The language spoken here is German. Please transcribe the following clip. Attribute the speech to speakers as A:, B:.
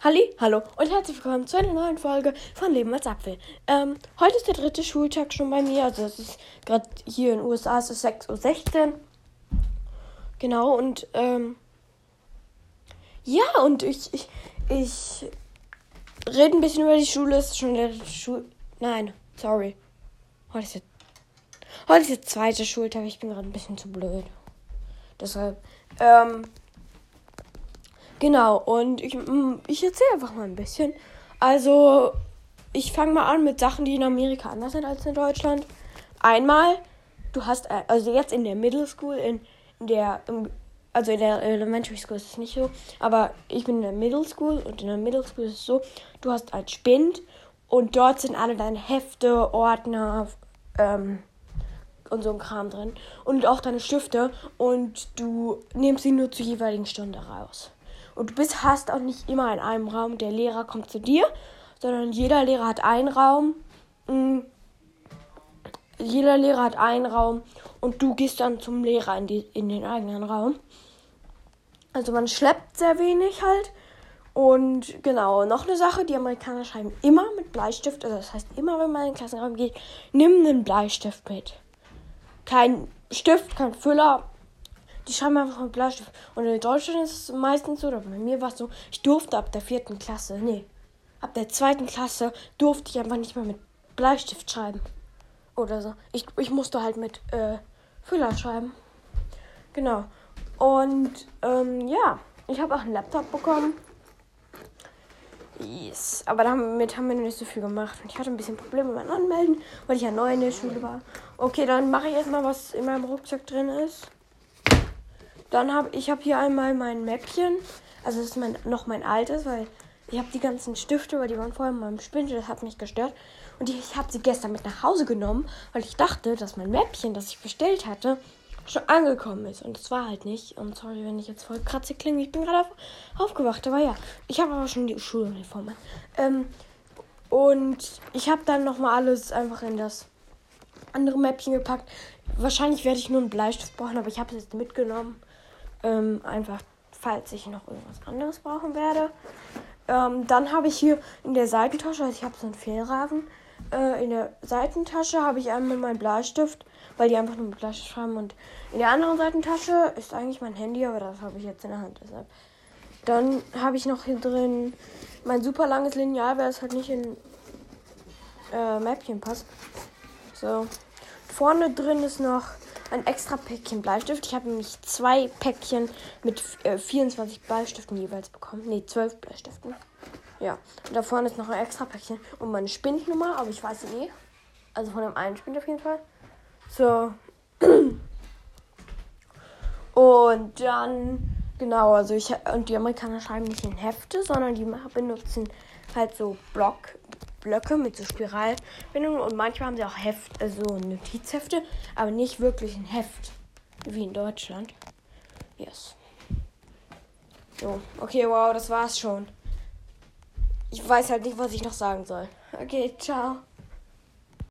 A: Halli, hallo und herzlich willkommen zu einer neuen Folge von Leben als Apfel. Ähm, heute ist der dritte Schultag schon bei mir, also es ist gerade hier in den USA, es ist 6.16 Uhr. Genau, und ähm, ja, und ich, ich, ich rede ein bisschen über die Schule, es ist schon der Schul... Nein, sorry. Heute ist, der, heute ist der zweite Schultag, ich bin gerade ein bisschen zu blöd. Deshalb, ähm... Genau, und ich, mm, ich erzähle einfach mal ein bisschen. Also, ich fange mal an mit Sachen, die in Amerika anders sind als in Deutschland. Einmal, du hast, äh, also jetzt in der Middle School, in, in der, also in der Elementary School ist es nicht so, aber ich bin in der Middle School und in der Middle School ist es so, du hast ein Spind und dort sind alle deine Hefte, Ordner, ähm, und so ein Kram drin. Und auch deine Stifte und du nimmst sie nur zur jeweiligen Stunde raus. Und du bist, hast auch nicht immer in einem Raum, der Lehrer kommt zu dir, sondern jeder Lehrer hat einen Raum. Mm, jeder Lehrer hat einen Raum und du gehst dann zum Lehrer in, die, in den eigenen Raum. Also man schleppt sehr wenig halt. Und genau, noch eine Sache, die Amerikaner schreiben immer mit Bleistift. Also das heißt, immer wenn man in den Klassenraum geht, nimm einen Bleistift mit. Kein Stift, kein Füller, die schreiben einfach mit Bleistift. Und in Deutschland ist es meistens so, oder bei mir war es so, ich durfte ab der vierten Klasse, nee, ab der zweiten Klasse durfte ich einfach nicht mehr mit Bleistift schreiben. Oder so. Ich, ich musste halt mit äh, Füller schreiben. Genau. Und ähm, ja, ich habe auch einen Laptop bekommen. Yes. Aber damit haben wir nicht so viel gemacht. Und ich hatte ein bisschen Probleme mit Anmelden, weil ich ja neu in der Schule war. Okay, dann mache ich erstmal, was in meinem Rucksack drin ist. Dann habe ich habe hier einmal mein Mäppchen. Also das ist mein, noch mein altes, weil ich habe die ganzen Stifte, weil die waren vorher in meinem Spindel, das hat mich gestört. Und ich habe sie gestern mit nach Hause genommen, weil ich dachte, dass mein Mäppchen, das ich bestellt hatte, schon angekommen ist. Und es war halt nicht. Und sorry, wenn ich jetzt voll kratzig klinge. Ich bin gerade auf, aufgewacht. Aber ja, ich habe aber schon die Schuluniform. Ähm, und ich habe dann nochmal alles einfach in das andere Mäppchen gepackt. Wahrscheinlich werde ich nur einen Bleistift brauchen, aber ich habe es jetzt mitgenommen. Ähm, einfach, falls ich noch irgendwas anderes brauchen werde. Ähm, dann habe ich hier in der Seitentasche, also ich habe so einen Fehlraven. Äh, in der Seitentasche habe ich einmal meinen Bleistift, weil die einfach nur mit Bleistift schreiben. Und in der anderen Seitentasche ist eigentlich mein Handy, aber das habe ich jetzt in der Hand. Deshalb. Dann habe ich noch hier drin mein super langes Lineal, weil es halt nicht in äh, Mäppchen passt. So. Vorne drin ist noch ein extra Päckchen Bleistift. Ich habe nämlich zwei Päckchen mit äh, 24 Bleistiften jeweils bekommen. Ne, 12 Bleistiften. Ja. Und da vorne ist noch ein extra Päckchen und meine Spindnummer, aber ich weiß sie eh. Also von dem einen Spind auf jeden Fall. So. Und dann, genau, also ich und die Amerikaner schreiben nicht in Hefte, sondern die benutzen halt so Block, Blöcke mit so Spiralbindungen und manchmal haben sie auch Heft, also Notizhefte, aber nicht wirklich ein Heft, wie in Deutschland. Yes. So, okay, wow, das war's schon. Ich weiß halt nicht, was ich noch sagen soll. Okay, ciao.